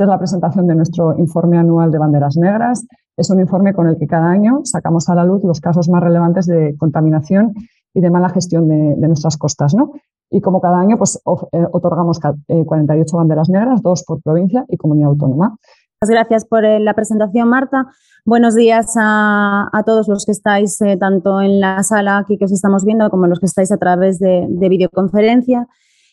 Esta es la presentación de nuestro informe anual de banderas negras. Es un informe con el que cada año sacamos a la luz los casos más relevantes de contaminación y de mala gestión de, nuestras costas. ¿no? Y como cada año, pues eh, otorgamos 48 eh, banderas negras, dos por provincia y comunidad autónoma. Muchas gracias por eh, la presentación, Marta. Buenos días a, todos los que estáis tanto en la sala aquí que os estamos viendo como los que estáis a través de, de videoconferencia.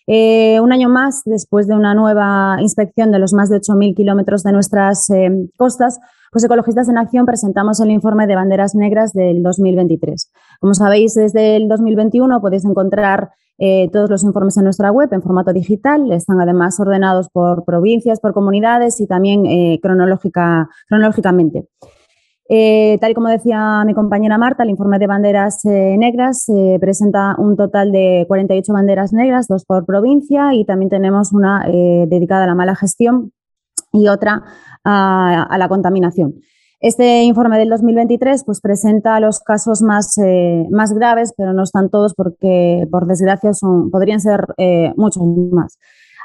Eh, un año más, después de una nueva inspección de los más de 8.000 kilómetros de nuestras eh, costas, pues Ecologistas en Acción presentamos el informe de banderas negras del 2023. Como sabéis, desde el 2021 podéis encontrar eh, todos los informes en nuestra web en formato digital. Están además ordenados por provincias, por comunidades y también cronológica, cronológicamente. Eh, tal y como decía mi compañera Marta, el informe de banderas eh, negras eh, presenta un total de 48 banderas negras, dos por provincia, y también tenemos una dedicada a la mala gestión y otra a, la contaminación. Este informe del 2023 pues, presenta los casos más, más graves, pero no están todos porque, por desgracia, son, podrían ser muchos más.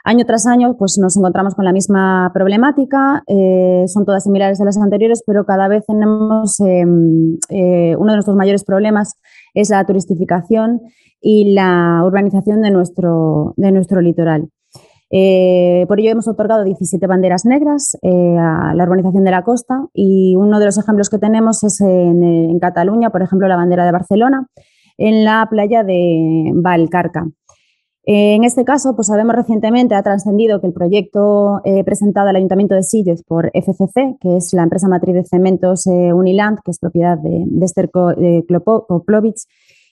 Año tras año pues nos encontramos con la misma problemática, eh, son todas similares a las anteriores, pero cada vez tenemos em, eh, uno de nuestros mayores problemas es la turistificación y la urbanización de nuestro, de nuestro litoral. Eh, por ello hemos otorgado 17 banderas negras a la urbanización de la costa y uno de los ejemplos que tenemos es en, en Cataluña, por ejemplo, la bandera de Barcelona, en la playa de Valcarca. En este caso, pues sabemos recientemente, ha trascendido que el proyecto eh, presentado al Ayuntamiento de Sitges por FCC, que es la empresa matriz de cementos eh, Uniland, que es propiedad de, de Esther Koplovich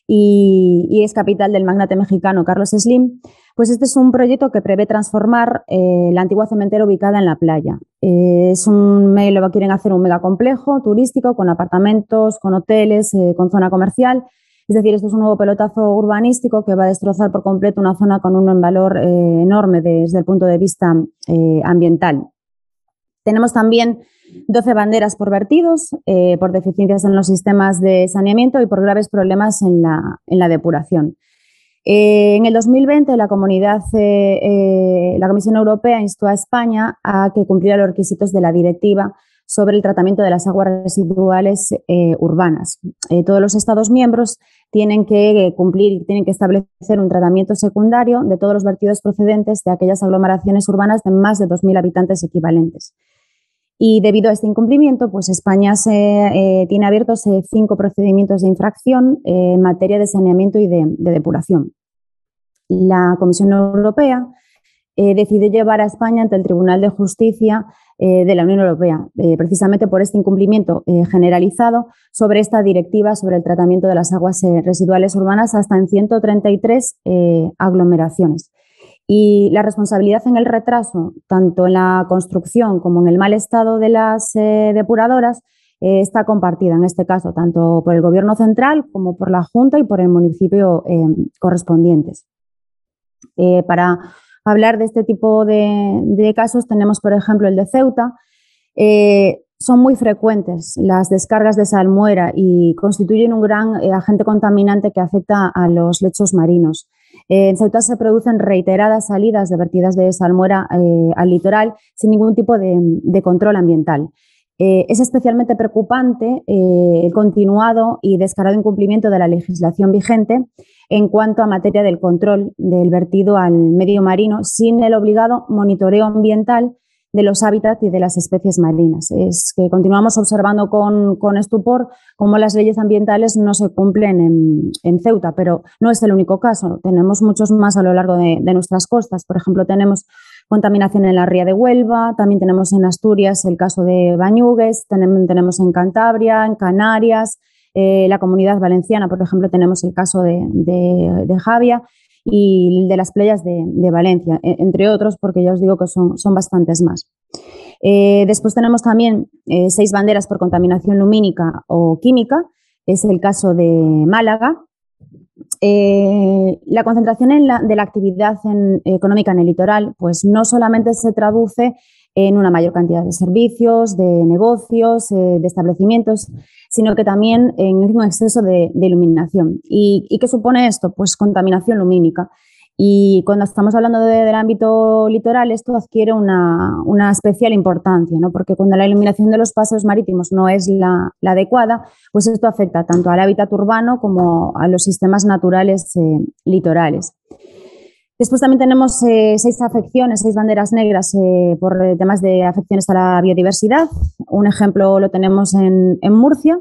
y, es capital del magnate mexicano Carlos Slim, pues este es un proyecto que prevé transformar eh, la antigua cementera ubicada en la playa. es un, lo quieren hacer un megacomplejo turístico con apartamentos, con hoteles, con zona comercial es decir, esto es un nuevo pelotazo urbanístico que va a destrozar por completo una zona con un valor eh, enorme desde el punto de vista eh, ambiental. Tenemos también 12 banderas por vertidos, eh, por deficiencias en los sistemas de saneamiento y por graves problemas en la, depuración. en el 2020, la, comunidad, la Comisión Europea instó a España a que cumpliera los requisitos de la directiva sobre el tratamiento de las aguas residuales urbanas. todos los Estados miembros tienen que eh, cumplir y tienen que establecer un tratamiento secundario de todos los vertidos procedentes de aquellas aglomeraciones urbanas de más de 2.000 habitantes equivalentes. Y debido a este incumplimiento, pues España se, eh, tiene abiertos eh, cinco procedimientos de infracción en materia de saneamiento y de, depuración. La Comisión Europea decidió llevar a España ante el Tribunal de Justicia eh, de la Unión Europea, eh, precisamente por este incumplimiento eh, generalizado sobre esta directiva sobre el tratamiento de las aguas residuales urbanas hasta en 133 aglomeraciones. Y la responsabilidad en el retraso, tanto en la construcción como en el mal estado de las depuradoras, está compartida en este caso tanto por el Gobierno central como por la Junta y por el municipio correspondientes. para hablar de este tipo de, casos, tenemos, por ejemplo, el de Ceuta. Eh, son muy frecuentes las descargas de salmuera y constituyen un gran eh, agente contaminante que afecta a los lechos marinos. en Ceuta se producen reiteradas salidas de vertidas de salmuera eh, al litoral sin ningún tipo de control ambiental. Eh, es especialmente preocupante eh, el continuado y descarado incumplimiento de la legislación vigente en cuanto a materia del control del vertido al medio marino sin el obligado monitoreo ambiental de los hábitats y de las especies marinas. Es que continuamos observando con, estupor cómo las leyes ambientales no se cumplen en, Ceuta, pero no es el único caso. Tenemos muchos más a lo largo de, de nuestras costas. Por ejemplo, tenemos contaminación en la ría de Huelva, también tenemos en Asturias el caso de Bañugues, tenemos, tenemos en Cantabria, en Canarias, eh, la comunidad valenciana, por ejemplo, tenemos el caso de, de, Javia y de las playas de, Valencia, e, entre otros, porque ya os digo que son, son bastantes más. Eh, después tenemos también eh, seis banderas por contaminación lumínica o química, es el caso de Málaga, eh, la concentración de la actividad económica en el litoral, pues no solamente se traduce en una mayor cantidad de servicios, de negocios, eh, de establecimientos, sino que también en un exceso de, iluminación. ¿Y, qué supone esto? Pues contaminación lumínica. Y cuando estamos hablando del ámbito litoral, esto adquiere una, una, especial importancia, ¿no? porque cuando la iluminación de los paseos marítimos no es la, adecuada, pues esto afecta tanto al hábitat urbano como a los sistemas naturales eh, litorales. Después también tenemos eh, seis afecciones, seis banderas negras eh, por temas de afecciones a la biodiversidad. Un ejemplo lo tenemos en, en Murcia,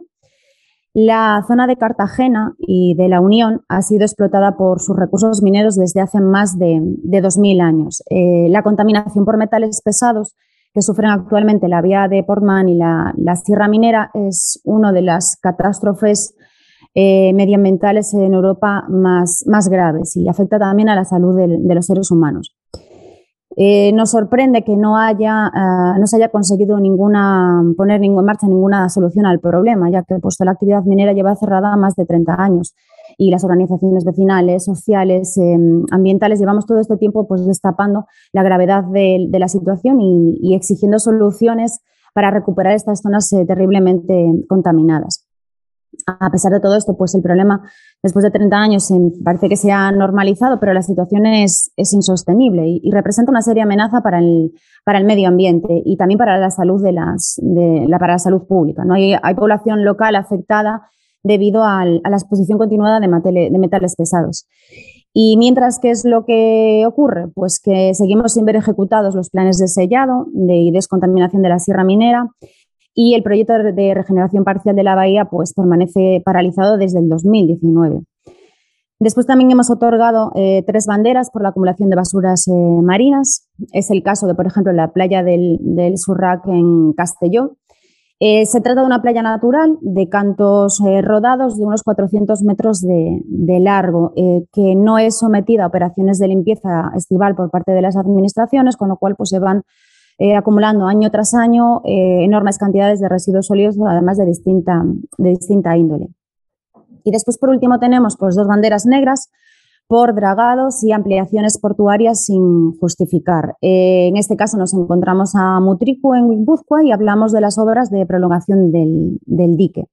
la zona de Cartagena y de la Unión ha sido explotada por sus recursos mineros desde hace más de, 2.000 años. Eh, la contaminación por metales pesados que sufren actualmente la vía de Portman y la, Sierra Minera es una de las catástrofes eh, medioambientales en Europa más, graves y afecta también a la salud de los seres humanos. Eh, nos sorprende que no, haya, eh, no se haya conseguido poner en marcha ninguna solución al problema, ya que puesto la actividad minera lleva cerrada más de 30 años y las organizaciones vecinales, sociales, em, ambientales, llevamos todo este tiempo pues, destapando la gravedad de, la situación y, exigiendo soluciones para recuperar estas zonas eh, terriblemente contaminadas. A pesar de todo esto, pues el problema después de 30 años parece que se ha normalizado, pero la situación es, insostenible y, representa una seria amenaza para el, medio ambiente y también para la salud, de las, de la, salud pública. ¿no? Hay, población local afectada debido a la exposición continuada de, metales pesados. Y mientras, ¿qué es lo que ocurre? Pues que seguimos sin ver ejecutados los planes de sellado y descontaminación de la sierra minera y el proyecto de regeneración parcial de la bahía pues, permanece paralizado desde el 2019. Después también hemos otorgado eh, tres banderas por la acumulación de basuras eh, marinas. Es el caso de, por ejemplo, la playa del, Surrac en Castelló. Eh, se trata de una playa natural de cantos rodados de unos 400 metros de, de largo, que no es sometida a operaciones de limpieza estival por parte de las administraciones, con lo cual pues, se van eh, acumulando año tras año eh, enormes cantidades de residuos sólidos, además de distinta, de distinta índole. Y después, por último, tenemos pues, dos banderas negras por dragados y ampliaciones portuarias sin justificar. Eh, en este caso nos encontramos a Mutricu en Guipúzcoa y hablamos de las obras de prolongación del, del dique.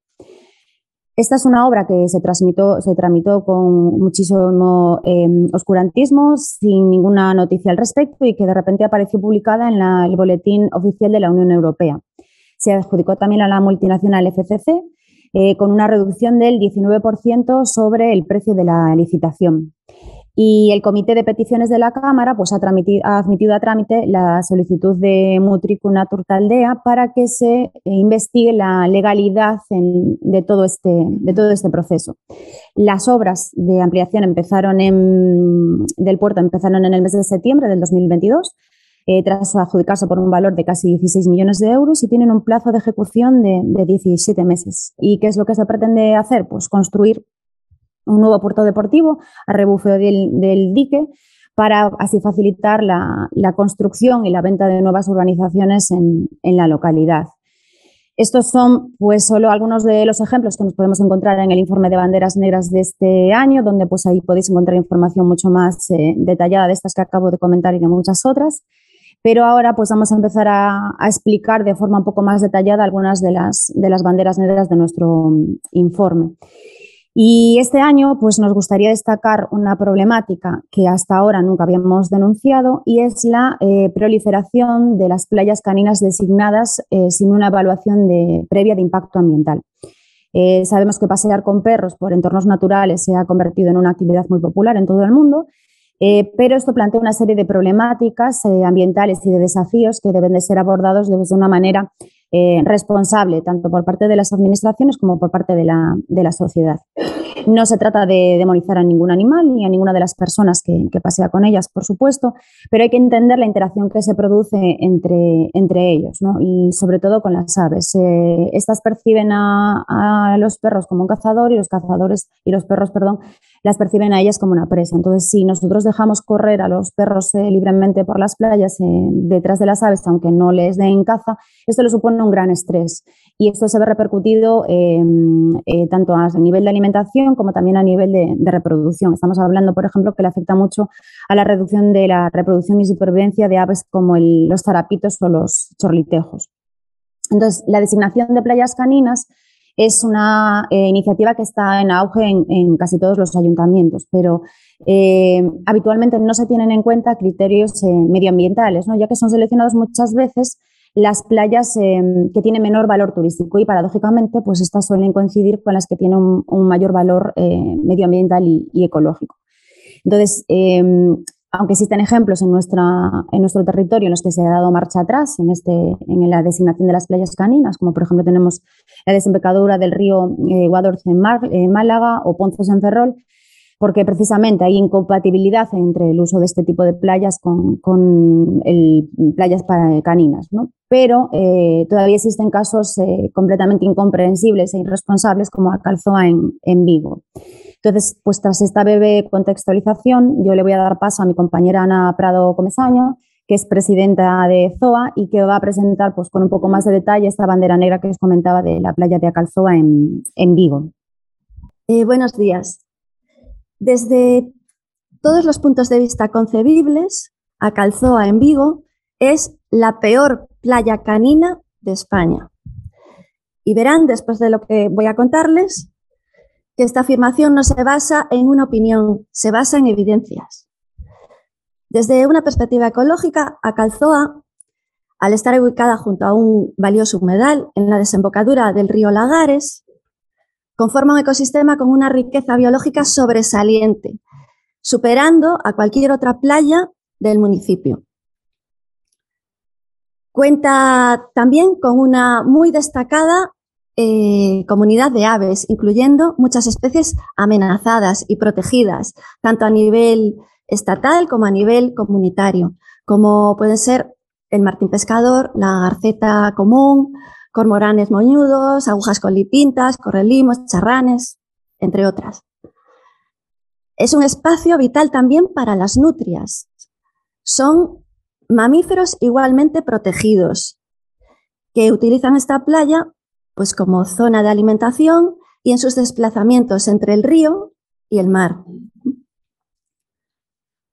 Esta es una obra que se, transmitó, tramitó con muchísimo em, oscurantismo, sin ninguna noticia al respecto y que de repente apareció publicada en el Boletín Oficial de la Unión Europea. Se adjudicó también a la multinacional FCC eh, con una reducción del 19% sobre el precio de la licitación. Y el Comité de Peticiones de la Cámara pues, ha, admitido a trámite la solicitud de Mutricuna Turtaldea para que se investigue la legalidad de, todo este, de todo este proceso. Las obras de ampliación empezaron en, del puerto empezaron en el mes de septiembre del 2022 eh, tras adjudicarse por un valor de casi 16 millones de euros y tienen un plazo de ejecución de, de 17 meses. ¿Y qué es lo que se pretende hacer? Pues construir un nuevo puerto deportivo a rebufo del, dique para así facilitar la, construcción y la venta de nuevas urbanizaciones en, la localidad. Estos son pues solo algunos de los ejemplos que nos podemos encontrar en el informe de banderas negras de este año, donde pues ahí podéis encontrar información mucho más eh, detallada de estas que acabo de comentar y de muchas otras. Pero ahora pues vamos a empezar a, a, explicar de forma un poco más detallada algunas de las, de las banderas negras de nuestro mm, informe. Y este año pues, nos gustaría destacar una problemática que hasta ahora nunca habíamos denunciado y es la eh, proliferación de las playas caninas designadas eh, sin una evaluación previa de impacto ambiental. Eh, sabemos que pasear con perros por entornos naturales se ha convertido en una actividad muy popular en todo el mundo, pero esto plantea una serie de problemáticas ambientales y de desafíos que deben de ser abordados de una manera eh, responsable, tanto por parte de las administraciones como por parte de la, de la sociedad. No se trata de demonizar a ningún animal ni a ninguna de las personas que, que, pasea con ellas, por supuesto, pero hay que entender la interacción que se produce entre, entre ellos ¿no? y sobre todo con las aves. Eh, estas perciben a, a, los perros como un cazador y los cazadores y los perros, perdón, las perciben a ellas como una presa. Entonces, si nosotros dejamos correr a los perros eh, libremente por las playas detrás de las aves, aunque no les den caza, esto le supone un gran estrés y esto se ve repercutido em, eh, tanto a nivel de alimentación como también a nivel de, reproducción. Estamos hablando, por ejemplo, que le afecta mucho a la reducción de la reproducción y supervivencia de aves como los zarapitos o los chorlitejos. Entonces, la designación de playas caninas es una eh, iniciativa que está en auge en, casi todos los ayuntamientos, pero eh, habitualmente no se tienen en cuenta criterios eh, medioambientales, ¿no? ya que son seleccionados muchas veces las playas que tienen menor valor turístico y paradójicamente pues estas suelen coincidir con las que tienen un, mayor valor medioambiental y, y, ecológico. Entonces, aunque existen ejemplos en, nuestra, en nuestro territorio en los que se ha dado marcha atrás en, este, en la designación de las playas caninas, como por ejemplo tenemos la desembocadura del río eh, en, Málaga o Ponzos en Ferrol, porque precisamente hay incompatibilidad entre el uso de este tipo de playas con, con playas caninas. ¿no? Pero eh, todavía existen casos eh, completamente incomprensibles e irresponsables como Acalzoa en, en Vigo. Entonces, pues tras esta breve contextualización, yo le voy a dar paso a mi compañera Ana Prado Comesaño, que es presidenta de ZOA y que va a presentar pues, con un poco más de detalle esta bandera negra que os comentaba de la playa de Acalzoa en, Vigo. Eh, buenos días. Desde todos los puntos de vista concebibles, Acalzoa en Vigo es la peor playa canina de España. Y verán, después de lo que voy a contarles, que esta afirmación no se basa en una opinión, se basa en evidencias. Desde una perspectiva ecológica, Acalzoa, al estar ubicada junto a un valioso humedal en la desembocadura del río Lagares, conforma un ecosistema con una riqueza biológica sobresaliente, superando a cualquier otra playa del municipio. Cuenta también con una muy destacada eh, comunidad de aves, incluyendo muchas especies amenazadas y protegidas, tanto a nivel estatal como a nivel comunitario, como pueden ser el martín pescador, la garceta común, cormoranes moñudos, agujas colipintas, correlimos, charranes, entre otras. Es un espacio vital también para las nutrias. Son mamíferos igualmente protegidos que utilizan esta playa pues como zona de alimentación y en sus desplazamientos entre el río y el mar.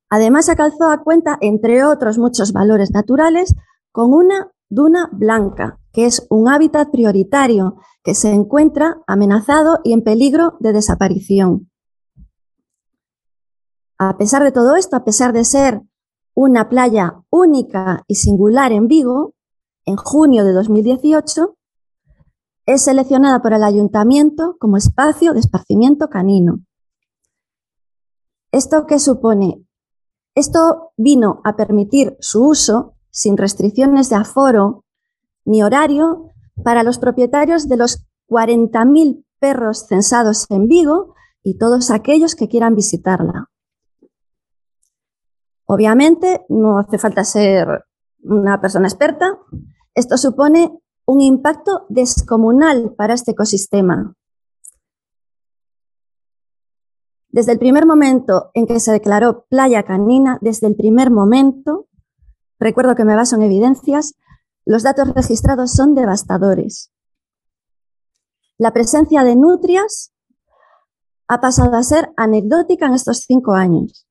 Además, a cuenta, entre otros muchos valores naturales, con una duna blanca, que es un hábitat prioritario que se encuentra amenazado y en peligro de desaparición. A pesar de todo esto, a pesar de ser una playa única y singular en Vigo, en junio de 2018 es seleccionada por el ayuntamiento como espacio de esparcimiento canino. ¿Esto qué supone? Esto vino a permitir su uso sin restricciones de aforo ni horario para los propietarios de los 40.000 perros censados en Vigo y todos aquellos que quieran visitarla. Obviamente, no hace falta ser una persona experta. Esto supone un impacto descomunal para este ecosistema. Desde el primer momento en que se declaró playa canina, desde el primer momento, recuerdo que me baso en evidencias, los datos registrados son devastadores. La presencia de nutrias ha pasado a ser anecdótica en estos cinco años.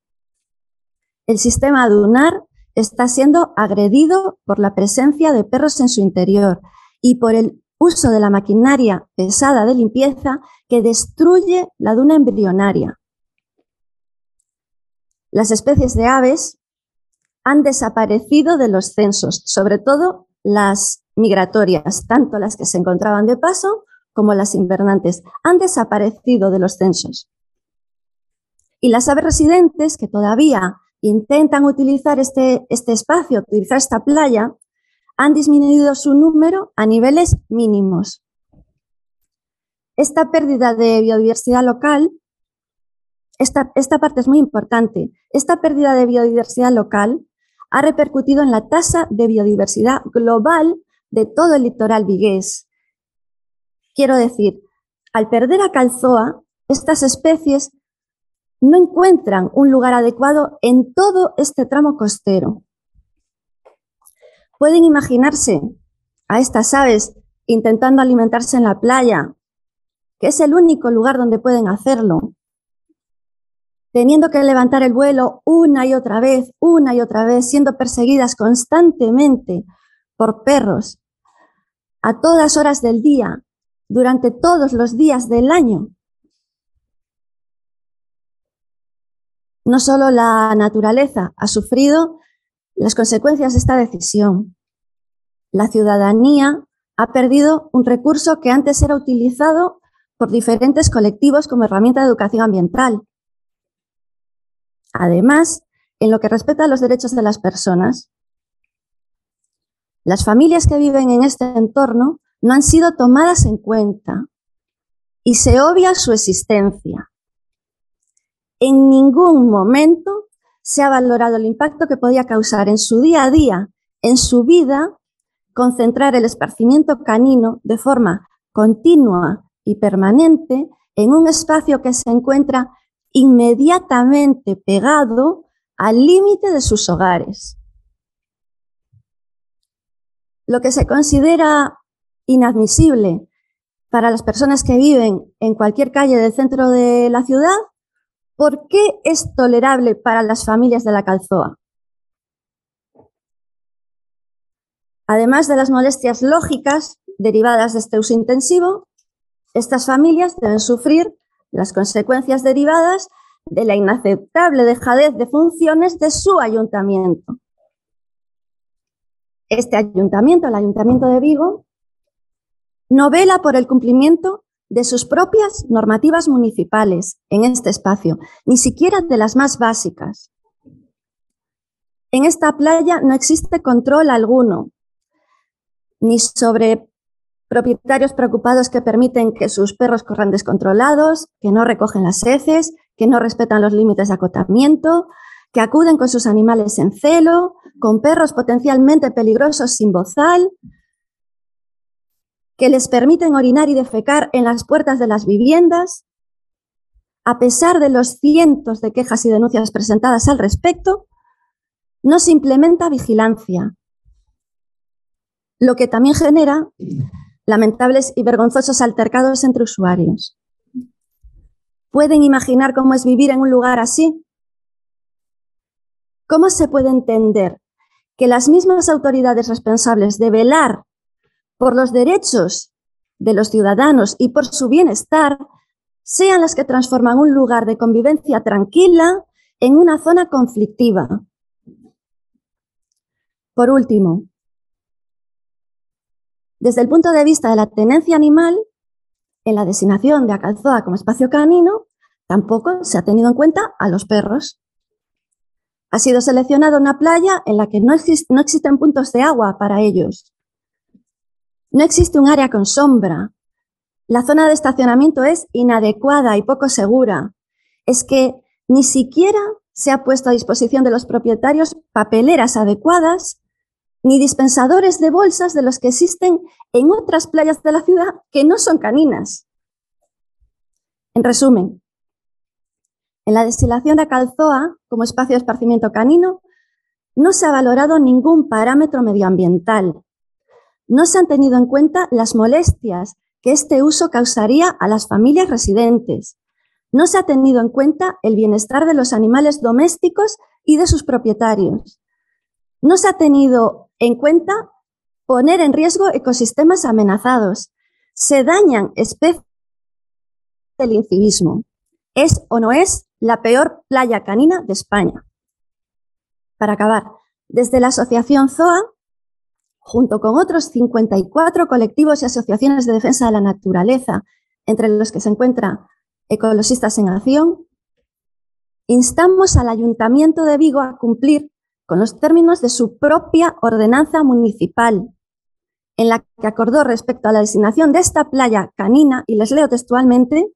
El sistema dunar está siendo agredido por la presencia de perros en su interior y por el uso de la maquinaria pesada de limpieza que destruye la duna embrionaria. Las especies de aves han desaparecido de los censos, sobre todo las migratorias, tanto las que se encontraban de paso como las invernantes, han desaparecido de los censos. Y las aves residentes que todavía intentan utilizar este, este espacio, utilizar esta playa, han disminuido su número a niveles mínimos. Esta pérdida de biodiversidad local, esta, esta parte es muy importante, esta pérdida de biodiversidad local ha repercutido en la tasa de biodiversidad global de todo el litoral vigués. Quiero decir, al perder a Calzoa, estas especies no encuentran un lugar adecuado en todo este tramo costero. Pueden imaginarse a estas aves intentando alimentarse en la playa, que es el único lugar donde pueden hacerlo, teniendo que levantar el vuelo una y otra vez, una y otra vez, siendo perseguidas constantemente por perros a todas horas del día, durante todos los días del año. No solo la naturaleza ha sufrido las consecuencias de esta decisión. La ciudadanía ha perdido un recurso que antes era utilizado por diferentes colectivos como herramienta de educación ambiental. Además, en lo que respecta a los derechos de las personas, las familias que viven en este entorno no han sido tomadas en cuenta y se obvia su existencia. En ningún momento se ha valorado el impacto que podía causar en su día a día, en su vida, concentrar el esparcimiento canino de forma continua y permanente en un espacio que se encuentra inmediatamente pegado al límite de sus hogares. Lo que se considera inadmisible para las personas que viven en cualquier calle del centro de la ciudad, ¿por qué es tolerable para las familias de la calzoa? Además de las molestias lógicas derivadas de este uso intensivo, estas familias deben sufrir las consecuencias derivadas de la inaceptable dejadez de funciones de su ayuntamiento. Este ayuntamiento, el Ayuntamiento de Vigo, no vela por el cumplimiento de sus propias normativas municipales en este espacio, ni siquiera de las más básicas. En esta playa no existe control alguno, ni sobre propietarios preocupados que permiten que sus perros corran descontrolados, que no recogen las heces, que no respetan los límites de acotamiento, que acuden con sus animales en celo, con perros potencialmente peligrosos sin bozal, que les permiten orinar y defecar en las puertas de las viviendas. A pesar de los cientos de quejas y denuncias presentadas al respecto, no se implementa vigilancia, lo que también genera lamentables y vergonzosos altercados entre usuarios. ¿Pueden imaginar cómo es vivir en un lugar así? ¿Cómo se puede entender que las mismas autoridades responsables de velar por los derechos de los ciudadanos y por su bienestar sean las que transforman un lugar de convivencia tranquila en una zona conflictiva? Por último, desde el punto de vista de la tenencia animal, en la designación de Acalzoa como espacio canino, tampoco se ha tenido en cuenta a los perros. Ha sido seleccionada una playa en la que no, no existen puntos de agua para ellos. No existe un área con sombra. La zona de estacionamiento es inadecuada y poco segura. Es que ni siquiera se ha puesto a disposición de los propietarios papeleras adecuadas ni dispensadores de bolsas de los que existen en otras playas de la ciudad que no son caninas. En resumen, en la destilación de Calzoa como espacio de esparcimiento canino no se ha valorado ningún parámetro medioambiental. No se han tenido en cuenta las molestias que este uso causaría a las familias residentes. No se ha tenido en cuenta el bienestar de los animales domésticos y de sus propietarios. No se ha tenido en cuenta poner en riesgo ecosistemas amenazados. Se dañan especies del incivismo. ¿Es o no es la peor playa canina de España? Para acabar, desde la Asociación ZOA, junto con otros 54 colectivos y asociaciones de defensa de la naturaleza, entre los que se encuentra Ecologistas en Acción, instamos al Ayuntamiento de Vigo a cumplir con los términos de su propia ordenanza municipal, en la que acordó respecto a la designación de esta playa canina, y les leo textualmente,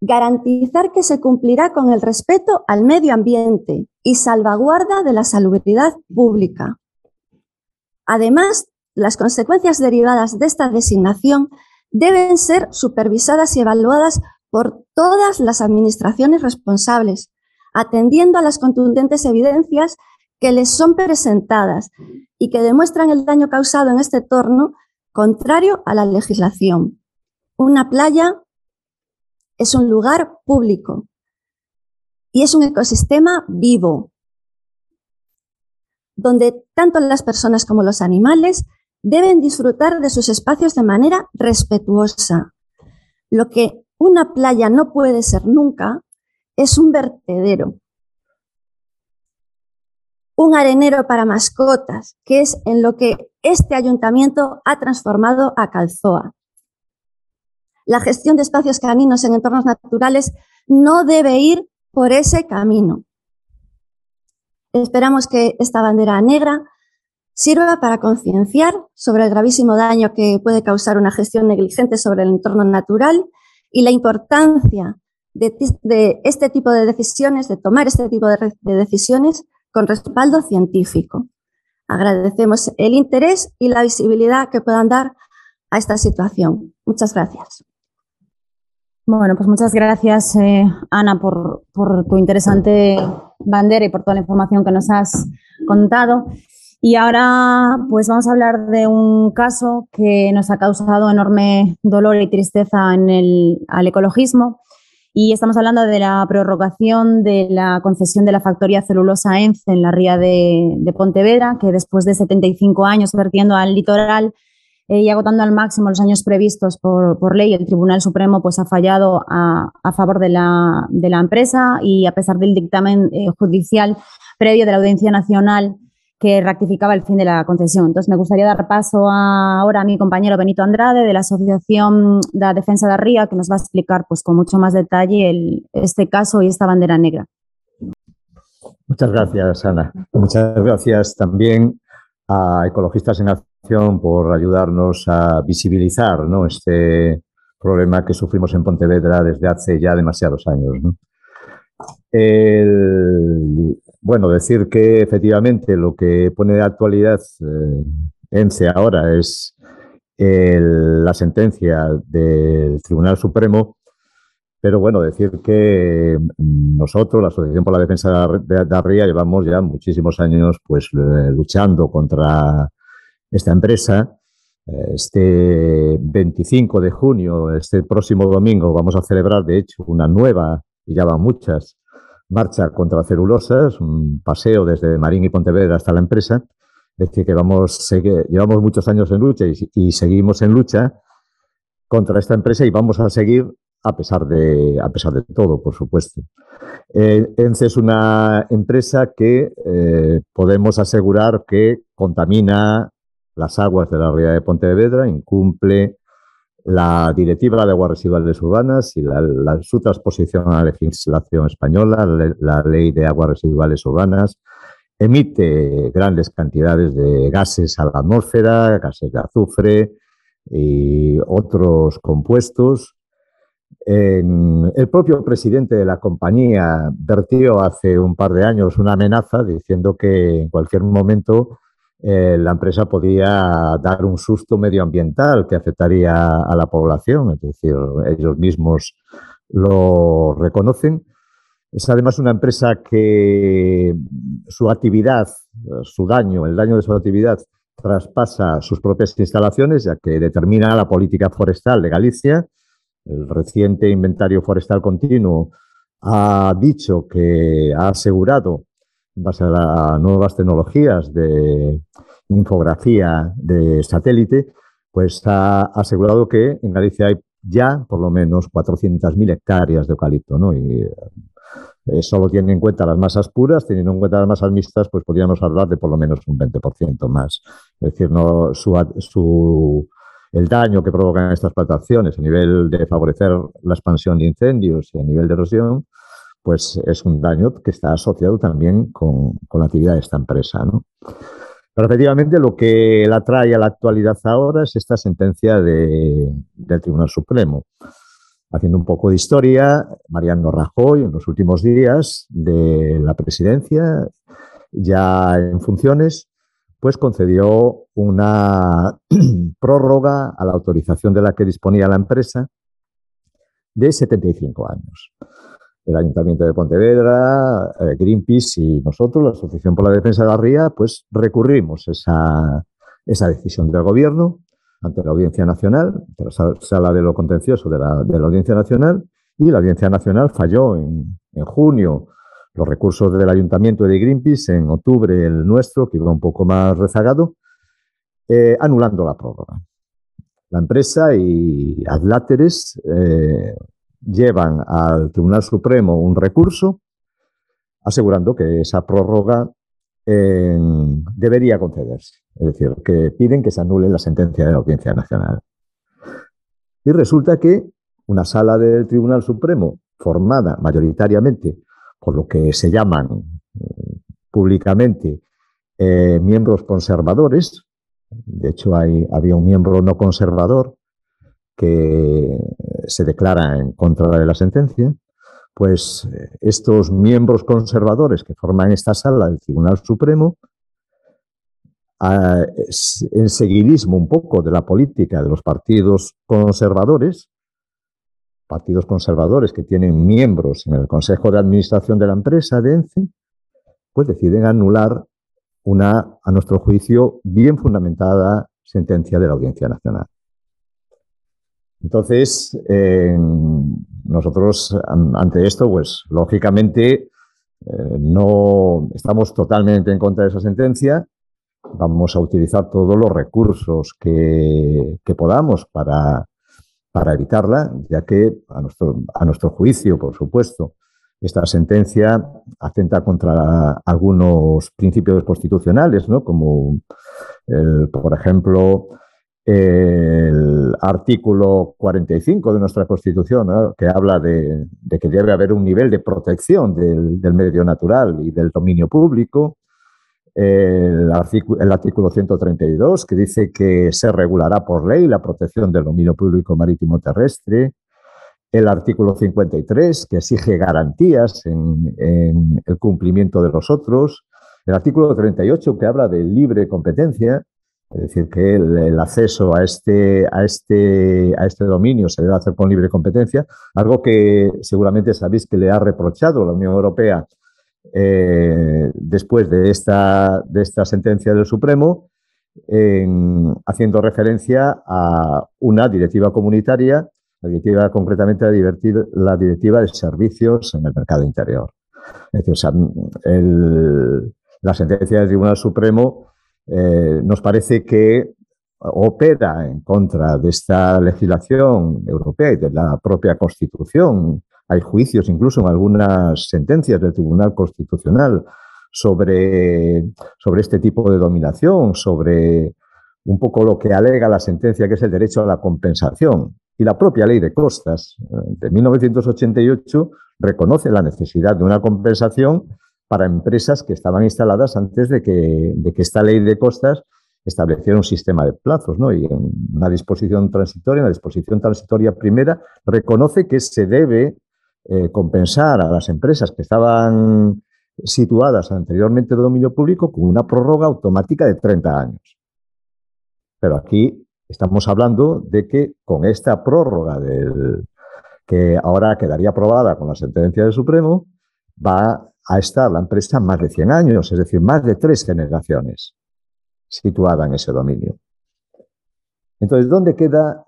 garantizar que se cumplirá con el respeto al medio ambiente y salvaguarda de la salubridad pública. Además, las consecuencias derivadas de esta designación deben ser supervisadas y evaluadas por todas las administraciones responsables, atendiendo a las contundentes evidencias que les son presentadas y que demuestran el daño causado en este entorno contrario a la legislación. Una playa es un lugar público y es un ecosistema vivo, donde tanto las personas como los animales deben disfrutar de sus espacios de manera respetuosa. Lo que una playa no puede ser nunca es un vertedero, un arenero para mascotas, que es en lo que este ayuntamiento ha transformado a Calzoa. La gestión de espacios caninos en entornos naturales no debe ir por ese camino. Esperamos que esta bandera negra sirva para concienciar sobre el gravísimo daño que puede causar una gestión negligente sobre el entorno natural y la importancia de, este tipo de decisiones, de tomar este tipo de, de decisiones con respaldo científico. Agradecemos el interés y la visibilidad que puedan dar a esta situación. Muchas gracias. Bueno, pues muchas gracias, eh, Ana, por, por, tu interesante bandera y por toda la información que nos has contado. Y ahora, pues vamos a hablar de un caso que nos ha causado enorme dolor y tristeza en el, al ecologismo y estamos hablando de la prorrogación de la concesión de la factoría celulosa ENCE en la ría de, Pontevedra, que después de 75 años vertiendo al litoral eh, y agotando al máximo los años previstos por, ley, el Tribunal Supremo pues, ha fallado a, favor de la, de la, empresa y a pesar del dictamen eh, judicial previo de la Audiencia Nacional que rectificaba el fin de la concesión. Entonces, me gustaría dar paso ahora a mi compañero Benito Andrade de la Asociación de la Defensa de Ría, que nos va a explicar pues, con mucho más detalle este caso y esta bandera negra. Muchas gracias, Ana. Muchas gracias también a Ecologistas en Acción por ayudarnos a visibilizar este problema que sufrimos en Pontevedra desde hace ya demasiados años. El, bueno, decir que efectivamente lo que pone de actualidad eh, ENCE ahora es la sentencia del Tribunal Supremo, pero bueno, decir que nosotros, la Asociación por la Defensa de Ría, llevamos ya muchísimos años pues eh, luchando contra esta empresa. Este 25 de junio, este próximo domingo, vamos a celebrar, de hecho, una nueva, y ya van muchas, marcha contra celulosas, un paseo desde Marín y Pontevedra hasta la empresa. Es decir, que vamos, llevamos muchos años en lucha y, seguimos en lucha contra esta empresa y vamos a seguir a pesar de, a pesar de todo, por supuesto. Eh, ENCE es una empresa que eh, podemos asegurar que contamina las aguas de la ría de Pontevedra, incumple la Directiva de Aguas Residuales Urbanas y la, su transposición a la legislación española, la, Ley de Aguas Residuales Urbanas, emite grandes cantidades de gases a la atmósfera, gases de azufre y otros compuestos. El propio presidente de la compañía vertió hace un par de años una amenaza diciendo que en cualquier momento eh, la empresa podía dar un susto medioambiental que afectaría a la población, es decir, ellos mismos lo reconocen. Es además una empresa que su actividad, su daño, el daño de su actividad traspasa sus propias instalaciones, ya que determina la política forestal de Galicia. El reciente inventario forestal continuo ha dicho que ha asegurado en base a las nuevas tecnologías de infografía de satélite, pues ha asegurado que en Galicia hay ya por lo menos 400.000 hectáreas de eucalipto, ¿no? Y eh, solo tiene en cuenta las masas puras, teniendo en cuenta las masas mixtas, pues podríamos hablar de por lo menos un 20% más. Es decir, no su, su, el daño que provocan estas plantaciones a nivel de favorecer la expansión de incendios y a nivel de erosión, pues es un daño que está asociado también con, la actividad de esta empresa. ¿no? Pero efectivamente lo que la trae a la actualidad ahora es esta sentencia del Tribunal Supremo. Haciendo un poco de historia, Mariano Rajoy en los últimos días de la presidencia, ya en funciones, pues concedió una prórroga a la autorización de la que disponía la empresa de 75 años. El Ayuntamiento de Pontevedra, eh, Greenpeace y nosotros, la Asociación por la Defensa de la Ría, pues recurrimos esa, esa decisión del Gobierno ante la Audiencia Nacional, ante la sala de lo contencioso de la, de la Audiencia Nacional, y la Audiencia Nacional falló en, en junio los recursos del Ayuntamiento de Greenpeace, en octubre el nuestro, que iba un poco más rezagado, eh, anulando la prórroga. La empresa y Adláteres eh, llevan al Tribunal Supremo un recurso asegurando que esa prórroga debería concederse. Es decir, que piden que se anule la sentencia de la Audiencia Nacional. Y resulta que una sala del Tribunal Supremo, formada mayoritariamente por lo que se llaman eh, públicamente eh, miembros conservadores, de hecho hay, había un miembro no conservador que se declara en contra de la sentencia, pues eh, estos miembros conservadores que forman esta sala del Tribunal Supremo en seguidismo un poco de la política de los partidos conservadores, partidos conservadores que tienen miembros en el Consejo de Administración de la empresa de ENCE, pues deciden anular una, a nuestro juicio, bien fundamentada sentencia de la Audiencia Nacional. Entonces, nosotros ante esto, pues lógicamente eh, no estamos totalmente en contra de esa sentencia vamos a utilizar todos los recursos que, podamos para, para, evitarla, ya que a nuestro, a nuestro juicio, por supuesto, esta sentencia atenta contra algunos principios constitucionales, ¿no? como, por ejemplo, el artículo 45 de nuestra Constitución, que habla de, que debe haber un nivel de protección del medio natural y del dominio público, el, artículo, 132, que dice que se regulará por ley la protección del dominio público marítimo terrestre, el artículo 53, que exige garantías en, el cumplimiento de los otros, el artículo 38, que habla de libre competencia, es decir, que el, acceso a este, a, este, a este dominio se debe hacer con libre competencia, algo que seguramente sabéis que le ha reprochado la Unión Europea eh, después de esta, de esta sentencia del Supremo, haciendo referencia a una directiva comunitaria, la directiva concretamente la directiva de servicios en el mercado interior. Es la sentencia del Tribunal Supremo eh, nos parece que opera en contra de esta legislación europea y de la propia Constitución hay juicios, incluso en algunas sentencias del Tribunal Constitucional, sobre, sobre este tipo de dominación, sobre un poco lo que alega la sentencia, que es el derecho a la compensación. Y la propia ley de costas eh, de 1988 reconoce la necesidad de una compensación para empresas que estaban instaladas antes de que, de que esta ley de costas estableciera un sistema de plazos, ¿no? Y en una disposición transitoria, en la disposición transitoria primera, reconoce que se debe eh, compensar a las empresas que estaban situadas anteriormente de dominio público con una prórroga automática de 30 años. Pero aquí estamos hablando de que con esta prórroga del, que ahora quedaría aprobada con la sentencia del Supremo, va a estar la empresa más de 100 años, es decir, más de tres generaciones situada en ese dominio. Entonces, ¿dónde queda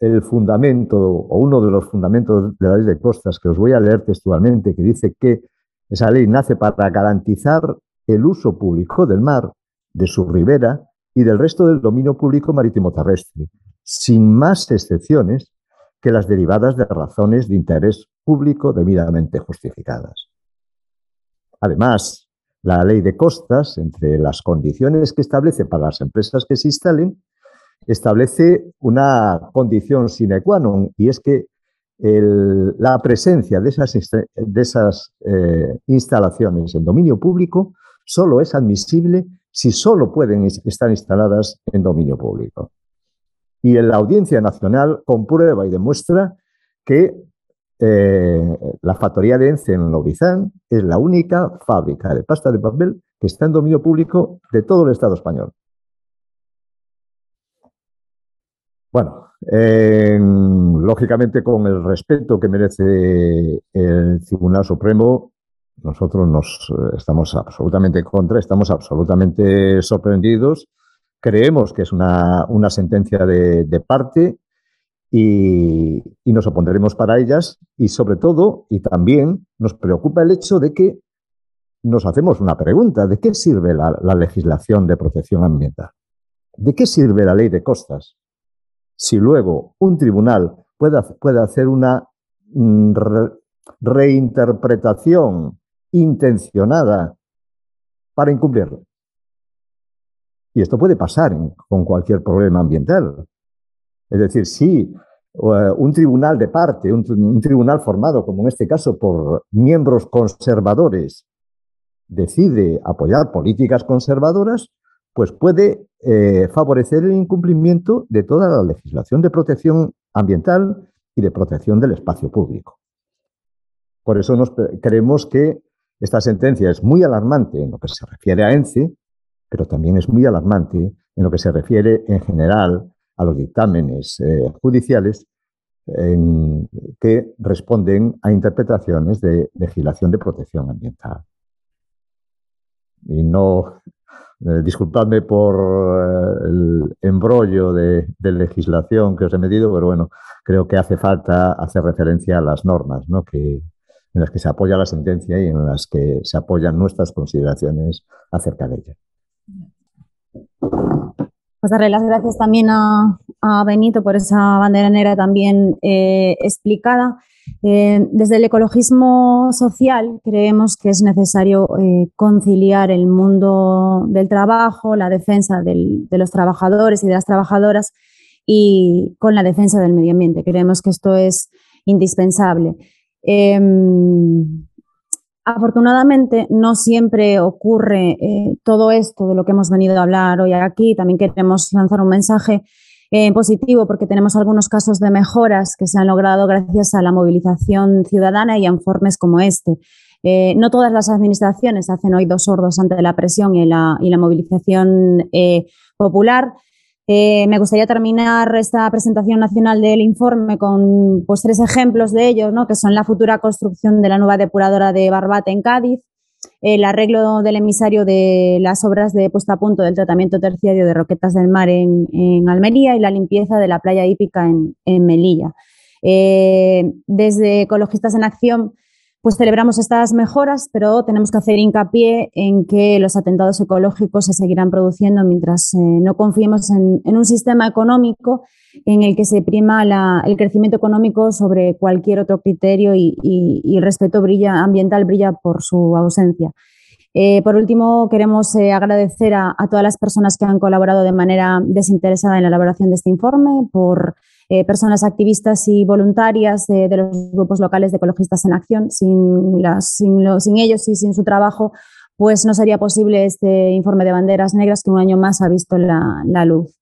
el fundamento o uno de los fundamentos de la ley de costas que os voy a leer textualmente, que dice que esa ley nace para garantizar el uso público del mar, de su ribera y del resto del dominio público marítimo terrestre, sin más excepciones que las derivadas de razones de interés público debidamente justificadas. Además, la ley de costas, entre las condiciones que establece para las empresas que se instalen, establece una condición sine qua non y es que la presencia de esas, eh, instalaciones en dominio público solo es admisible si solo pueden estar instaladas en dominio público. Y la Audiencia Nacional comprueba y demuestra que eh, la factoría de ENCE en Lobrizán es la única fábrica de pasta de papel que está en dominio público de todo el Estado español. Bueno, lógicamente con el respeto que merece el Tribunal Supremo, nosotros nos eh, estamos absolutamente contra, estamos absolutamente sorprendidos. Creemos que es una, sentencia de, parte y, y, nos opondremos para ellas y sobre todo, y también nos preocupa el hecho de que nos hacemos una pregunta, ¿de qué sirve la legislación de protección ambiental? ¿De qué sirve la ley de costas si luego un tribunal puede, puede hacer una mm, reinterpretación intencionada para incumplirlo? Y esto puede pasar con cualquier problema ambiental. Es decir, si eh, un tribunal de parte, un, tribunal formado, como en este caso, por miembros conservadores, decide apoyar políticas conservadoras, pues puede eh, favorecer el incumplimiento de toda la legislación de protección ambiental y de protección del espacio público. Por eso nos creemos que esta sentencia es muy alarmante en lo que se refiere a ENCE, pero también es muy alarmante en lo que se refiere en general a los dictámenes eh, judiciales que responden a interpretaciones de legislación de protección ambiental. Y no, eh, disculpadme por eh, el embrollo de, legislación que os he metido, pero bueno, creo que hace falta hacer referencia a las normas ¿no? en las que se apoya la sentencia y en las que se apoyan nuestras consideraciones acerca de ella. Pues darle las gracias también a, Benito por esa bandera negra también eh, explicada. Eh, desde el ecologismo social creemos que es necesario eh, conciliar el mundo del trabajo, la defensa de los trabajadores y de las trabajadoras y con la defensa del medio ambiente. Creemos que esto es indispensable. Em, Afortunadamente, no siempre ocurre eh, todo esto de lo que hemos venido a hablar hoy aquí. También queremos lanzar un mensaje eh, positivo porque tenemos algunos casos de mejoras que se han logrado gracias a la movilización ciudadana y a informes como este. Eh, no todas las administraciones hacen oídos sordos ante la presión y la, movilización popular. Eh, me gustaría terminar esta presentación nacional del informe con pues, tres ejemplos de ellos, ¿no? que son la futura construcción de la nueva depuradora de Barbate en Cádiz, el arreglo del emisario de las obras de puesta a punto del tratamiento terciario de roquetas del mar en, Almería y la limpieza de la playa hípica en, Melilla. Eh, desde Ecologistas en Acción pues celebramos estas mejoras, pero tenemos que hacer hincapié en que los atentados ecológicos se seguirán produciendo mientras eh, no confiemos en, un sistema económico en el que se prima el crecimiento económico sobre cualquier otro criterio y, el respeto brilla, ambiental brilla por su ausencia. Eh, por último, queremos eh, agradecer a, todas las personas que han colaborado de manera desinteresada en la elaboración de este informe, por eh, personas activistas y voluntarias de, los grupos locales de ecologistas en acción. Sin, sin, ellos y sin su trabajo, pues no sería posible este informe de banderas negras que un año más ha visto la, luz.